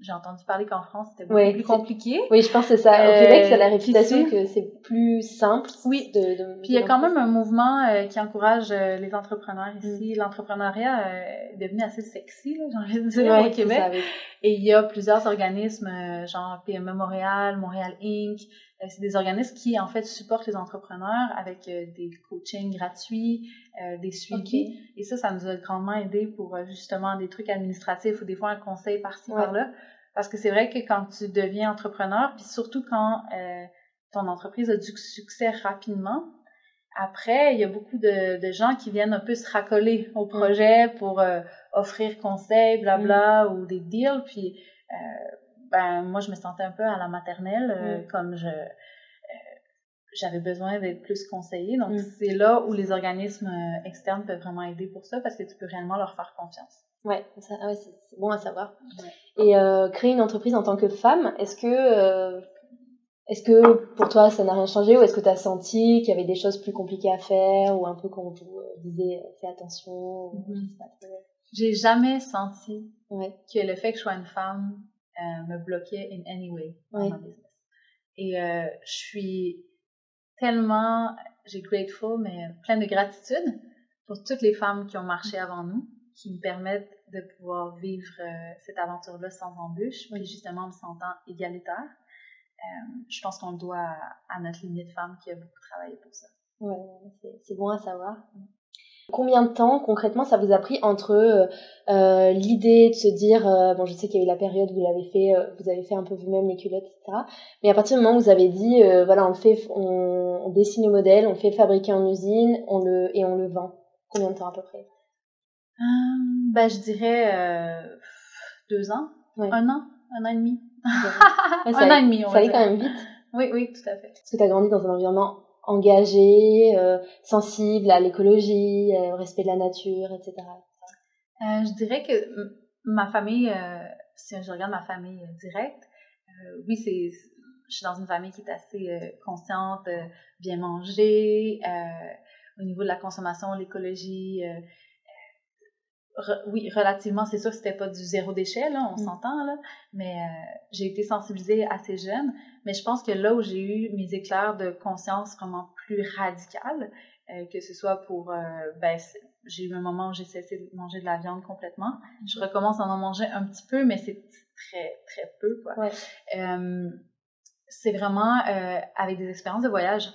j'ai entendu parler qu'en France, c'était beaucoup plus compliqué. Oui, je pense que c'est ça. Au Québec, ça a la euh, réputation que c'est plus simple. Oui. De, de puis il y a quand même un mouvement euh, qui encourage euh, les entrepreneurs ici. Mm. L'entrepreneuriat est devenu assez sexy, j'ai envie de dire, au Québec. Et il y a plusieurs organismes, genre PME Montréal, Montréal Inc., c'est des organismes qui, en fait, supportent les entrepreneurs avec des coachings gratuits, des suivis. Et ça, ça nous a grandement aidé pour, justement, des trucs administratifs ou des fois un conseil par-ci, par-là. Parce que c'est vrai que quand tu deviens entrepreneur, puis surtout quand euh, ton entreprise a du succès rapidement, après, il y a beaucoup de, de, gens qui viennent un peu se racoler au projet pour euh, offrir conseils, blabla, ou des deals. Puis, euh, ben, moi, je me sentais un peu à la maternelle, euh, comme je j'avais besoin d'être plus conseillée. Donc, c'est là où les organismes externes peuvent vraiment aider pour ça, parce que tu peux réellement leur faire confiance. Ça, ouais c'est bon à savoir. Et créer une entreprise en tant que femme, est-ce que est-ce que pour toi ça n'a rien changé ou est-ce que tu as senti qu'il y avait des choses plus compliquées à faire ou un peu qu'on vous disait euh, fais attention mhm. J'ai jamais senti que le fait que je sois une femme euh, me bloquait in any way dans ma business. Et euh, je suis tellement, j'ai grateful, mais plein de gratitude pour toutes les femmes qui ont marché avant nous, qui me permettent de pouvoir vivre cette aventure-là sans embûche, puis justement en me sentant égalitaire. Euh, je pense qu'on le doit à, notre lignée de femmes qui a beaucoup travaillé pour ça. Ouais, c'est bon à savoir. Combien de temps concrètement ça vous a pris entre euh, euh, l'idée de se dire bon je sais qu'il y a eu la période où vous l'avez fait vous avez fait un peu vous-même les culottes etc mais à partir du moment où vous avez dit voilà on fait on, dessine le modèle on fait fabriquer en usine on le et on le vend. Combien de temps à peu près? Ben je dirais deux ans. Un an. Un an et demi un an et demi, on Ça allait quand même vite. Oui, oui, tout à fait. Parce que tu as grandi dans un environnement engagé, euh, sensible à l'écologie, euh, au respect de la nature, etc. Euh, je dirais que ma famille, si je regarde ma famille directe, oui, c'est, je suis dans une famille qui est assez consciente, bien manger, au niveau de la consommation, l'écologie, oui, relativement, c'est sûr que c'était pas du zéro déchet, là, on mm. s'entend, là, mais euh, j'ai été sensibilisée assez jeune. Mais je pense que là où j'ai eu mes éclairs de conscience vraiment plus radicales, euh, que ce soit pour, euh, ben, j'ai eu un moment où j'ai cessé de manger de la viande complètement. Mm. Je recommence à en manger un petit peu, mais c'est très, très peu, quoi. Ouais. c'est vraiment avec des expériences de voyage.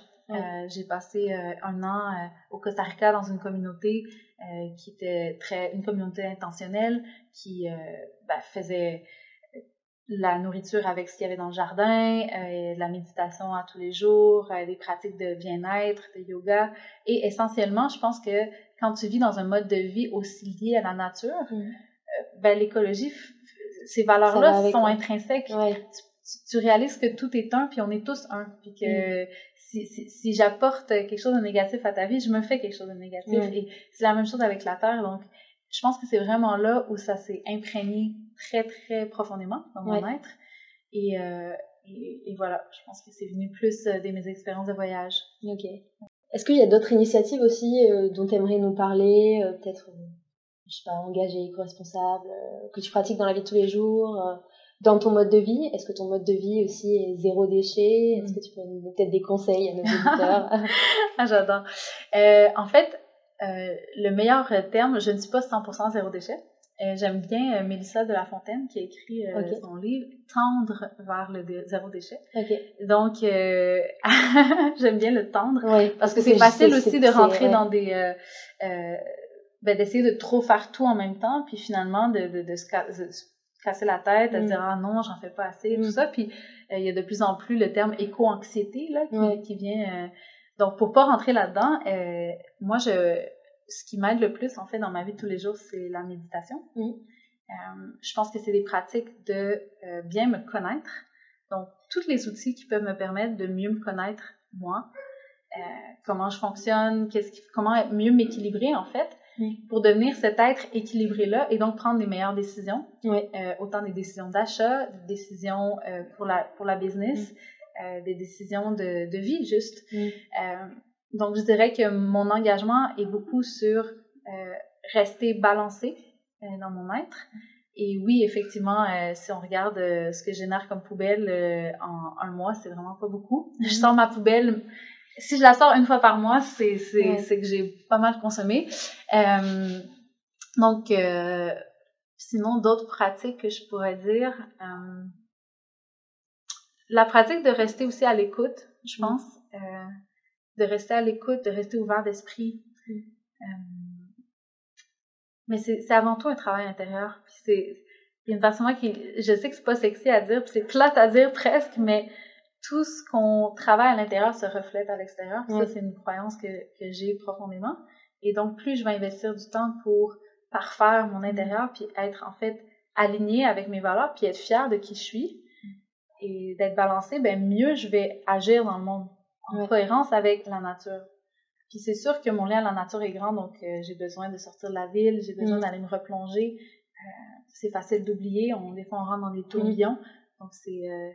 j'ai passé un an au Costa Rica dans une communauté euh, qui était très une communauté intentionnelle qui euh, ben, faisait la nourriture avec ce qu'il y avait dans le jardin, euh, la méditation à tous les jours, des pratiques de bien-être, de yoga. Et essentiellement, je pense que quand tu vis dans un mode de vie aussi lié à la nature, mm. ben, l'écologie, ces valeurs-là sont intrinsèques. Tu, réalises que tout est un, puis on est tous un. Puis que mm si, si, j'apporte quelque chose de négatif à ta vie, je me fais quelque chose de négatif. Et c'est la même chose avec la Terre. Donc, je pense que c'est vraiment là où ça s'est imprégné très, très profondément dans mon être. Euh, et, et, voilà, je pense que c'est venu plus euh, de mes expériences de voyage. Ok. Est-ce qu'il y a d'autres initiatives aussi euh, dont tu aimerais nous parler Peut-être, je sais pas, engagé, éco-responsable, que tu pratiques dans la vie de tous les jours dans ton mode de vie, est-ce que ton mode de vie aussi est zéro déchet? Est-ce que tu peux donner peut-être des conseils à nos auditeurs? Ah, J'adore. Euh, en fait, euh, le meilleur terme, je ne suis pas 100% zéro déchet. Euh, J'aime bien euh, Mélissa de la Fontaine qui a écrit euh, son livre Tendre vers le zéro déchet. Okay. Donc, j'aime bien le tendre parce que c'est facile aussi de rentrer dans des ben, d'essayer de trop faire tout en même temps, puis finalement de, de, de, se, casser la tête, à mm. dire ah non, j'en fais pas assez, tout mm. ça. Puis euh, il y a de plus en plus le terme éco-anxiété là qui, qui vient. Euh, donc pour pas rentrer là-dedans, euh, moi je ce qui m'aide le plus en fait dans ma vie de tous les jours, c'est la méditation. Mm. je pense que c'est des pratiques de bien me connaître. Donc tous les outils qui peuvent me permettre de mieux me connaître moi, comment je fonctionne, qu'est-ce qui, comment mieux m'équilibrer en fait pour devenir cet être équilibré-là et donc prendre les meilleures décisions, euh, autant des décisions d'achat, des décisions euh, pour, la, pour la business, mm. euh, des décisions de, de vie juste. Mm. donc je dirais que mon engagement est beaucoup sur rester balancé dans mon être. Et oui, effectivement, si on regarde ce que je génère comme poubelle en un mois, c'est vraiment pas beaucoup. Je mm. sors ma poubelle si je la sors une fois par mois, c'est que j'ai pas mal consommé. Euh, donc, euh, sinon, d'autres pratiques que je pourrais dire. Euh, la pratique de rester aussi à l'écoute, je mm. pense. de rester à l'écoute, de rester ouvert d'esprit. Mais c'est avant tout un travail intérieur. C'est il y a une personne qui, je sais que c'est pas sexy à dire, puis c'est plate à dire presque, mais tout ce qu'on travaille à l'intérieur se reflète à l'extérieur. Ça, c'est une croyance que, que j'ai profondément. Et donc, plus je vais investir du temps pour parfaire mon intérieur, puis être en fait aligné avec mes valeurs, puis être fier de qui je suis, et d'être balancé, ben mieux je vais agir dans le monde en cohérence avec la nature. Puis c'est sûr que mon lien à la nature est grand, donc euh, j'ai besoin de sortir de la ville, j'ai besoin mm. d'aller me replonger. Euh, c'est facile d'oublier, on, des fois on rentre dans des tourbillons, donc c'est euh,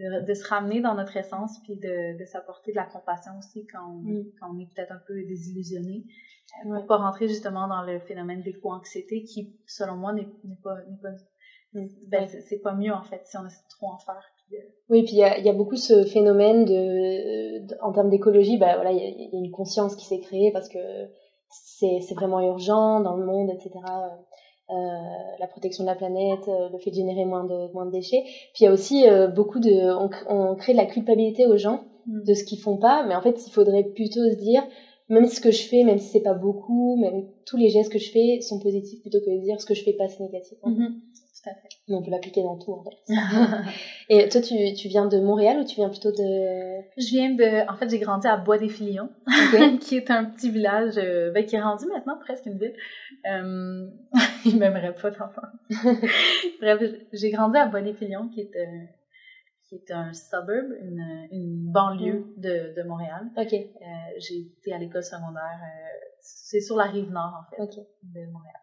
de, se ramener dans notre essence, puis de, de s'apporter de la compassion aussi quand on, mm. quand on est peut-être un peu désillusionné, euh, pour pas rentrer justement dans le phénomène d'éco-anxiété qui, selon moi, n'est pas, pas mm. ben, c'est pas mieux en fait si on essaie de trop en faire. Euh, oui, puis il y a, y a, beaucoup ce phénomène de, en termes d'écologie, bah voilà, il y, y, a une conscience qui s'est créée parce que c'est vraiment urgent dans le monde, etc. Euh, la protection de la planète, euh, le fait de générer moins de, moins de déchets. Puis il y a aussi euh, beaucoup de... On, on, crée de la culpabilité aux gens mm. de ce qu'ils font pas, mais en fait, il faudrait plutôt se dire, même ce que je fais, même si c'est pas beaucoup, même tous les gestes que je fais sont positifs plutôt que de dire ce que je fais pas c'est négatif. Mm-hmm. Tout à fait. Mais on peut l'appliquer dans tout en fait. Et toi, tu, tu viens de Montréal ou tu viens plutôt de... Je viens de... En fait, j'ai grandi à Bois-des-Filions, qui est un petit village ben, qui est rendu maintenant presque une ville. Euh, il m'aimerait pas d'enfant. Bref, j'ai grandi à Bonnet-Filion, qui est, euh, qui est un suburb, une, une banlieue mm. de, de Montréal. Ok. Euh, j'ai été à l'école secondaire. Euh, c'est sur la rive nord, en fait, de Montréal.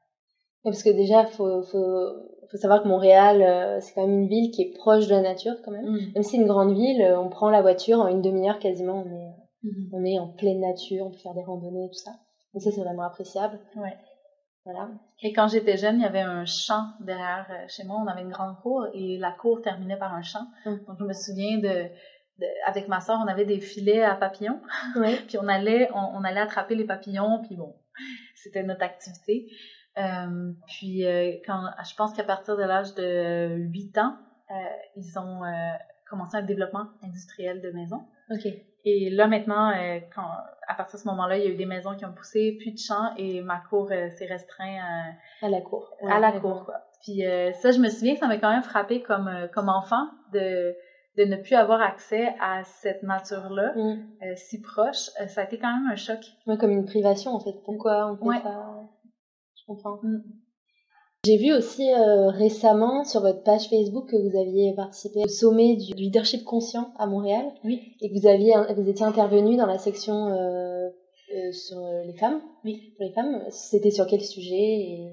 Parce que déjà, faut, faut, faut savoir que Montréal, euh, c'est quand même une ville qui est proche de la nature, quand même. Mm. Même si c'est une grande ville, on prend la voiture en une demi-heure quasiment, on est, mm-hmm. on est en pleine nature, on peut faire des randonnées, tout ça. Donc ça, c'est vraiment appréciable. Ouais. Et quand j'étais jeune, il y avait un champ derrière euh, chez moi. On avait une grande cour et la cour terminait par un champ. Hum. Donc je me souviens de, avec ma soeur, on avait des filets à papillons. puis on allait, on, allait attraper les papillons. Puis bon, c'était notre activité. Euh, puis euh, quand, je pense qu'à partir de l'âge de 8 ans, ils ont commencé un développement industriel de maison. OK. Et là, maintenant, euh, quand, à partir de ce moment-là, il y a eu des maisons qui ont poussé, plus de champs, et ma cour euh, s'est restreint à, à la cour. à la cour, quoi. Puis euh, ça, je me souviens que ça m'a quand même frappé comme, comme enfant de, de ne plus avoir accès à cette nature-là, mm. si proche. ça a été quand même un choc. Ouais, comme une privation, en fait. Pourquoi on fait ça? Comprends. Mm. J'ai vu aussi euh, récemment sur votre page Facebook que vous aviez participé au sommet du leadership conscient à Montréal. Oui. Et que vous aviez, vous étiez intervenu dans la section euh, euh, sur les femmes. Oui. Pour les femmes. C'était sur quel sujet et...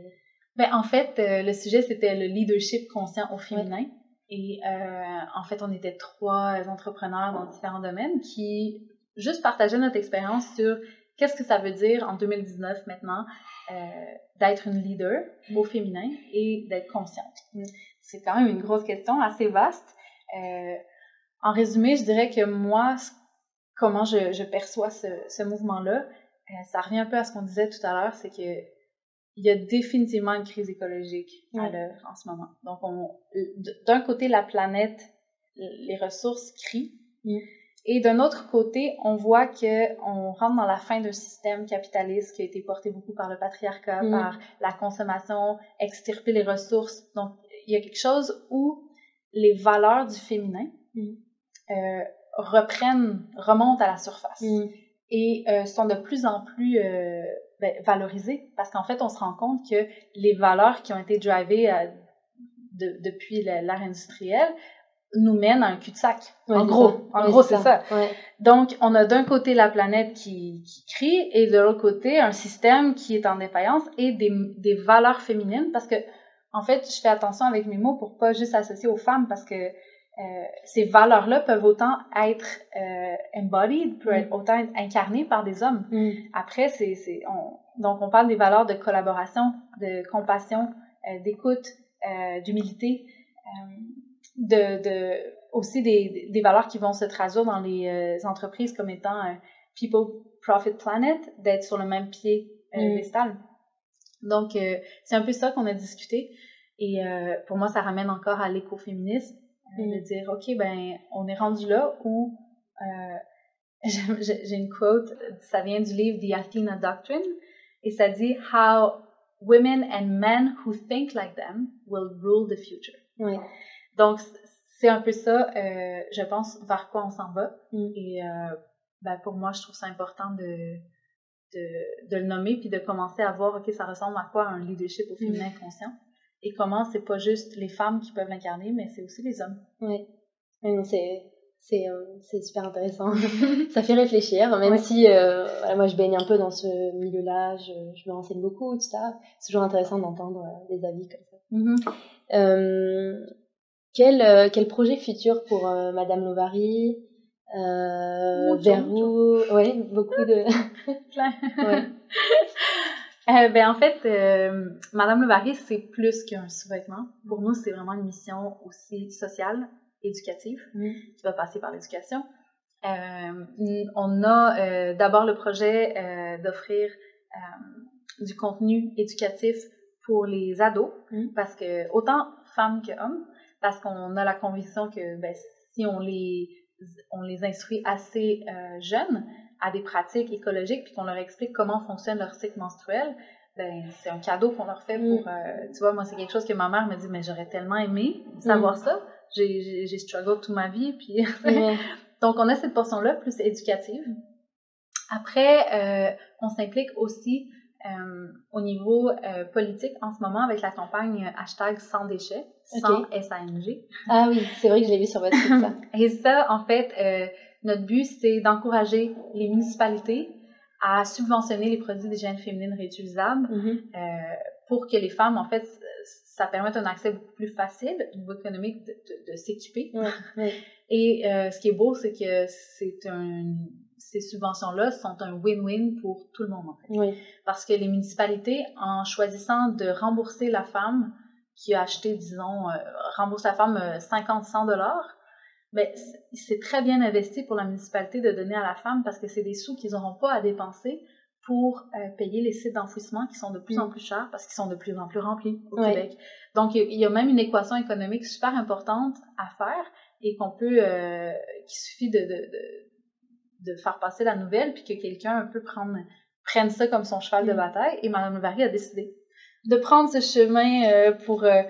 ben, En fait, le sujet, c'était le leadership conscient au féminin. Et en fait, on était trois entrepreneurs dans différents domaines qui juste partageaient notre expérience sur qu'est-ce que ça veut dire en 2019 maintenant euh, d'être une leader au féminin et d'être consciente? Mm. C'est quand même une grosse question, assez vaste. Euh, en résumé, je dirais que moi, comment je, je perçois ce, ce mouvement-là, euh, ça revient un peu à ce qu'on disait tout à l'heure, c'est que il y a définitivement une crise écologique à l'œuvre en ce moment. Donc, d'un côté, la planète, les ressources crient, mm. Et d'un autre côté, on voit que on rentre dans la fin d'un système capitaliste qui a été porté beaucoup par le patriarcat, mm. par la consommation, extirper les ressources. Donc, il y a quelque chose où les valeurs du féminin mm. euh, reprennent, remontent à la surface mm. et euh, sont de plus en plus euh, ben, valorisées parce qu'en fait, on se rend compte que les valeurs qui ont été drivées de, depuis l'ère industrielle nous mène à un cul-de-sac. en gros, en gros, c'est ça. Donc, on a d'un côté la planète qui, qui crie et de l'autre côté un système qui est en défaillance et des, des valeurs féminines parce que, en fait, je fais attention avec mes mots pour pas juste associer aux femmes parce que euh, ces valeurs-là peuvent autant être euh, embodied, peuvent être mm. autant être incarnées par des hommes. Mm. Après, c'est, on, donc on parle des valeurs de collaboration, de compassion, euh, d'écoute, d'humilité. De, de aussi des, des valeurs qui vont se traduire dans les euh, entreprises comme étant euh, people, profit, planet, d'être sur le même pied euh, mm. Donc, euh, c'est un peu ça qu'on a discuté. Et pour moi, ça ramène encore à l'écoféminisme, mm. de dire, OK, ben, on est rendu là où j'ai une quote, ça vient du livre The Athena Doctrine, et ça dit How women and men who think like them will rule the future. Oui. Donc, c'est un peu ça, euh, je pense, vers quoi on s'en va. Mm. Et euh, ben, pour moi, je trouve ça important de, de, de le nommer puis de commencer à voir, OK, ça ressemble à quoi un leadership au féminin conscient? Et comment c'est pas juste les femmes qui peuvent l'incarner, mais c'est aussi les hommes. Oui, c'est c'est euh, c'est super intéressant. ça fait réfléchir, même Ouais. si voilà, moi je baigne un peu dans ce milieu-là, je, je me renseigne beaucoup, tout ça. C'est toujours intéressant d'entendre des avis comme ça. Mm-hmm. Euh, quel, euh, quel projet futur pour euh, Madame Lovary euh, Vers où Ouais, beaucoup de. Ouais. Euh, ben, en fait, euh, Madame Levary, c'est plus qu'un sous-vêtement. Pour nous, c'est vraiment une mission aussi sociale, éducative, Mm. qui va passer par l'éducation. On a d'abord le projet d'offrir du contenu éducatif pour les ados, Mm. parce que autant femmes que hommes, parce qu'on a la conviction que ben, si on les, on les instruit assez euh, jeunes à des pratiques écologiques, puis qu'on leur explique comment fonctionne leur cycle menstruel, ben, c'est un cadeau qu'on leur fait pour... euh, tu vois, moi, c'est quelque chose que ma mère me dit, mais j'aurais tellement aimé savoir ça. J'ai- J'ai struggle toute ma vie, puis... Donc, on a cette portion-là plus éducative. Après, euh, on s'implique aussi euh, au niveau euh, politique en ce moment avec la campagne hashtag sans déchets, sans Ok. S-A-N-G. Ah oui, c'est vrai que je l'ai vu sur votre site, ça. Et ça, en fait, euh, notre but, c'est d'encourager les municipalités à subventionner les produits d'hygiène féminine réutilisables Mhm. euh, pour que les femmes, en fait, ça permette un accès beaucoup plus facile au niveau économique de, de- de s'équiper. Et euh, ce qui est beau, c'est que c'est un, ces subventions-là sont un win-win pour tout le monde, en fait. Oui. Parce que les municipalités, en choisissant de rembourser la femme qui a acheté, disons, euh, rembourse la femme euh, 50-100 dollars, ben, c'est- très bien investi pour la municipalité de donner à la femme parce que c'est des sous qu'ils n'auront pas à dépenser pour euh, payer les sites d'enfouissement qui sont de plus en plus chers parce qu'ils sont de plus en plus remplis au Ouais. Québec. Donc, il y a- même une équation économique super importante à faire et qu'on peut, euh, qu'il suffit de, de, de, de faire passer la nouvelle puis que quelqu'un un peu prenne, ça comme son cheval de Mm. bataille. Et Mme Levary a décidé de prendre ce chemin euh, pour, euh,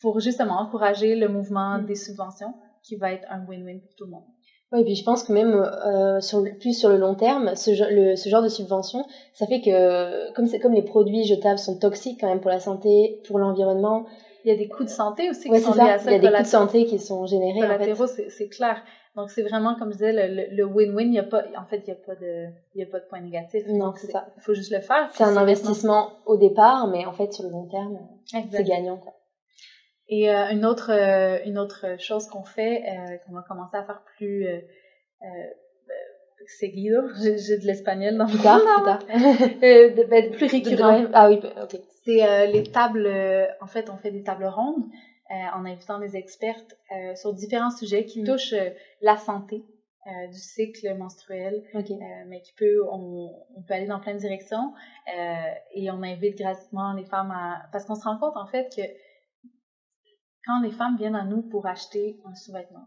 pour justement encourager le mouvement Mm. des subventions qui va être un win-win pour tout le monde. Ouais, et puis je pense que même euh, sur le, plus sur le long terme, ce, genre- le, ce genre de subvention, ça fait que comme comme les produits jetables sont toxiques quand même pour la santé, pour l'environnement, Il y a des coûts de santé aussi ouais, qui sont liés à ça. Il y a des coûts de santé qui sont générés en fait. c'est clair. Donc, c'est vraiment, comme je disais, le- le le win-win. Il y a pas, en fait, il n'y a, pas de- y a pas de point négatif. Non, c'est ça. Il faut juste le faire. C'est un investissement au départ, mais en fait sur le long terme, c'est gagnant quoi. Et euh, une, autre, euh, une autre chose qu'on fait, euh, qu'on va commencer à faire plus seguido, j'ai de l'espagnol dans Plus tard, plus tard. Euh, de- ben, plus récurrent. Ah oui, ok. C'est les tables, en fait, on fait des tables rondes euh, en invitant des expertes euh, sur différents sujets qui Mm. touchent euh, la santé du cycle menstruel, mais qui peut, on, on peut aller dans plein de directions et on invite gratuitement les femmes à... Parce qu'on se rend compte, en fait, que quand les femmes viennent à nous pour acheter un sous-vêtement,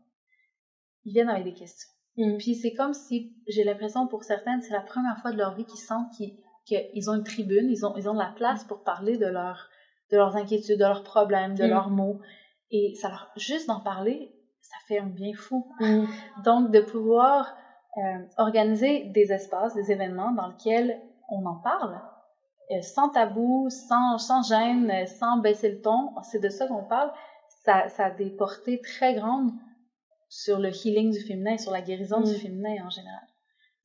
ils viennent avec des questions. Mm. Puis c'est comme si, j'ai l'impression pour certaines, c'est la première fois de leur vie qu'ils sentent qu'ils qu'ils ont une tribune, ils ont, ils ont de la place pour parler de, leur, de leurs inquiétudes, de leurs problèmes, de Mm. leurs mots. Et ça leur, juste d'en parler, ça fait un bien fou. Mm. Donc, de pouvoir euh, organiser des espaces, des événements dans lesquels on en parle, euh, sans tabou, sans, sans gêne, euh, sans baisser le ton, c'est de ça qu'on parle, ça, ça a des portées très grandes sur le healing du féminin, sur la guérison Mm. du féminin en général.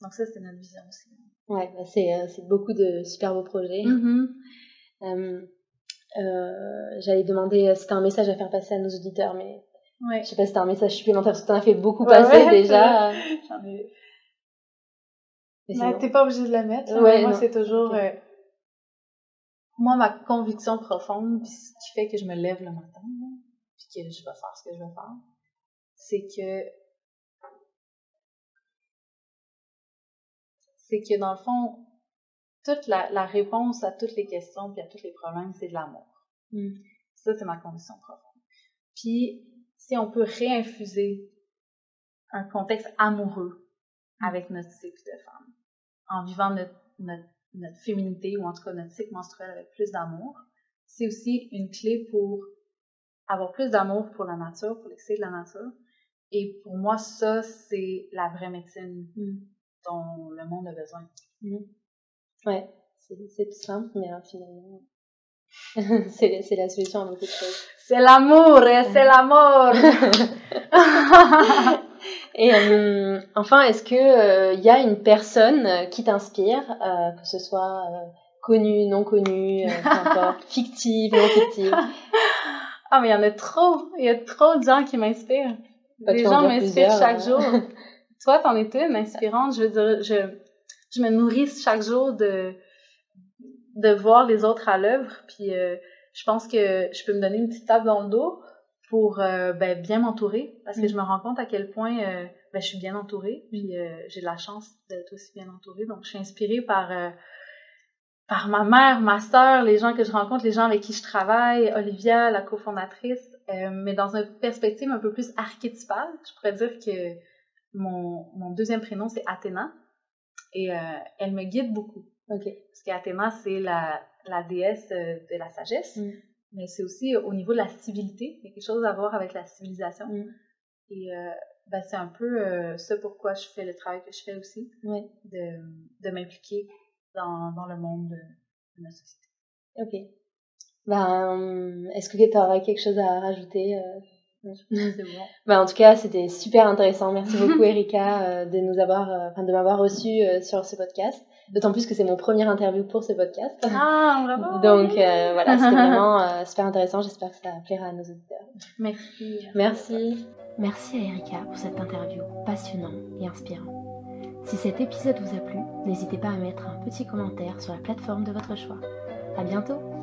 Donc ça, c'est notre vision aussi. Ouais, c'est euh, c'est beaucoup de super beaux projets. Mm-hmm. Euh, J'allais demander si t'as un message à faire passer à nos auditeurs, mais Ouais. je sais pas si t'as un message supplémentaire parce que t'en as fait beaucoup passer ouais, déjà. J'en ai... T'es pas obligé de la mettre. hein. Moi, c'est toujours... Euh, moi, ma conviction profonde, puis ce qui fait que je me lève le matin, puis que je vais faire ce que je vais faire, c'est que... C'est que, dans le fond, toute la, la réponse à toutes les questions puis à tous les problèmes, c'est de l'amour. Mm. Ça, c'est ma conviction profonde. Puis, si on peut réinfuser un contexte amoureux avec notre cycle de femme, en vivant notre, notre, notre féminité ou en tout cas notre cycle menstruel avec plus d'amour, c'est aussi une clé pour avoir plus d'amour pour la nature, pour l'excès de la nature. Et pour moi, ça, c'est la vraie médecine mm. dont le monde a besoin. Mm. Ouais, c'est tout simple, mais hein, finalement, c'est la solution à beaucoup de choses. C'est l'amour, c'est l'amour. et euh, enfin, est-ce que il euh, y a une personne qui t'inspire, euh, que ce soit connue, non connue, fictive, non fictive? Ah, mais il y en a trop. Il y a trop de gens qui m'inspirent. Les gens m'inspirent chaque jour. Toi, t'en es une inspirante. Je veux dire, je, je me nourris chaque jour de de voir les autres à l'œuvre. Puis euh, je pense que je peux me donner une petite tape dans le dos pour euh, ben, bien m'entourer parce que mm. je me rends compte à quel point euh, ben, je suis bien entourée. Puis j'ai de la chance d'être aussi bien entourée. Donc je suis inspirée par par ma mère, ma sœur, les gens que je rencontre, les gens avec qui je travaille, Olivia, la cofondatrice, mais dans une perspective un peu plus archétypale. Je pourrais dire que mon, mon deuxième prénom, c'est Athéna, et elle me guide beaucoup. Parce qu'Athéna, c'est la, la déesse euh, de la sagesse, mm. mais c'est aussi au niveau de la civilité. Il y a quelque chose à voir avec la civilisation. Mm. Et euh, ben, c'est un peu euh, ce pourquoi je fais le travail que je fais aussi, de, de m'impliquer dans, dans le monde de, de, la société. Ok. Ben, est-ce que tu aurais quelque chose à rajouter bah, en tout cas, c'était super intéressant. Merci beaucoup, Erika, de nous avoir, enfin, de m'avoir reçu sur ce podcast. D'autant plus que c'est mon premier interview pour ce podcast. Ah, bravo! Donc euh, voilà, c'était vraiment euh, super intéressant. J'espère que ça plaira à nos auditeurs. Merci. Merci. Merci à Erika pour cette interview passionnante et inspirante. Si cet épisode vous a plu, n'hésitez pas à mettre un petit commentaire sur la plateforme de votre choix. À bientôt!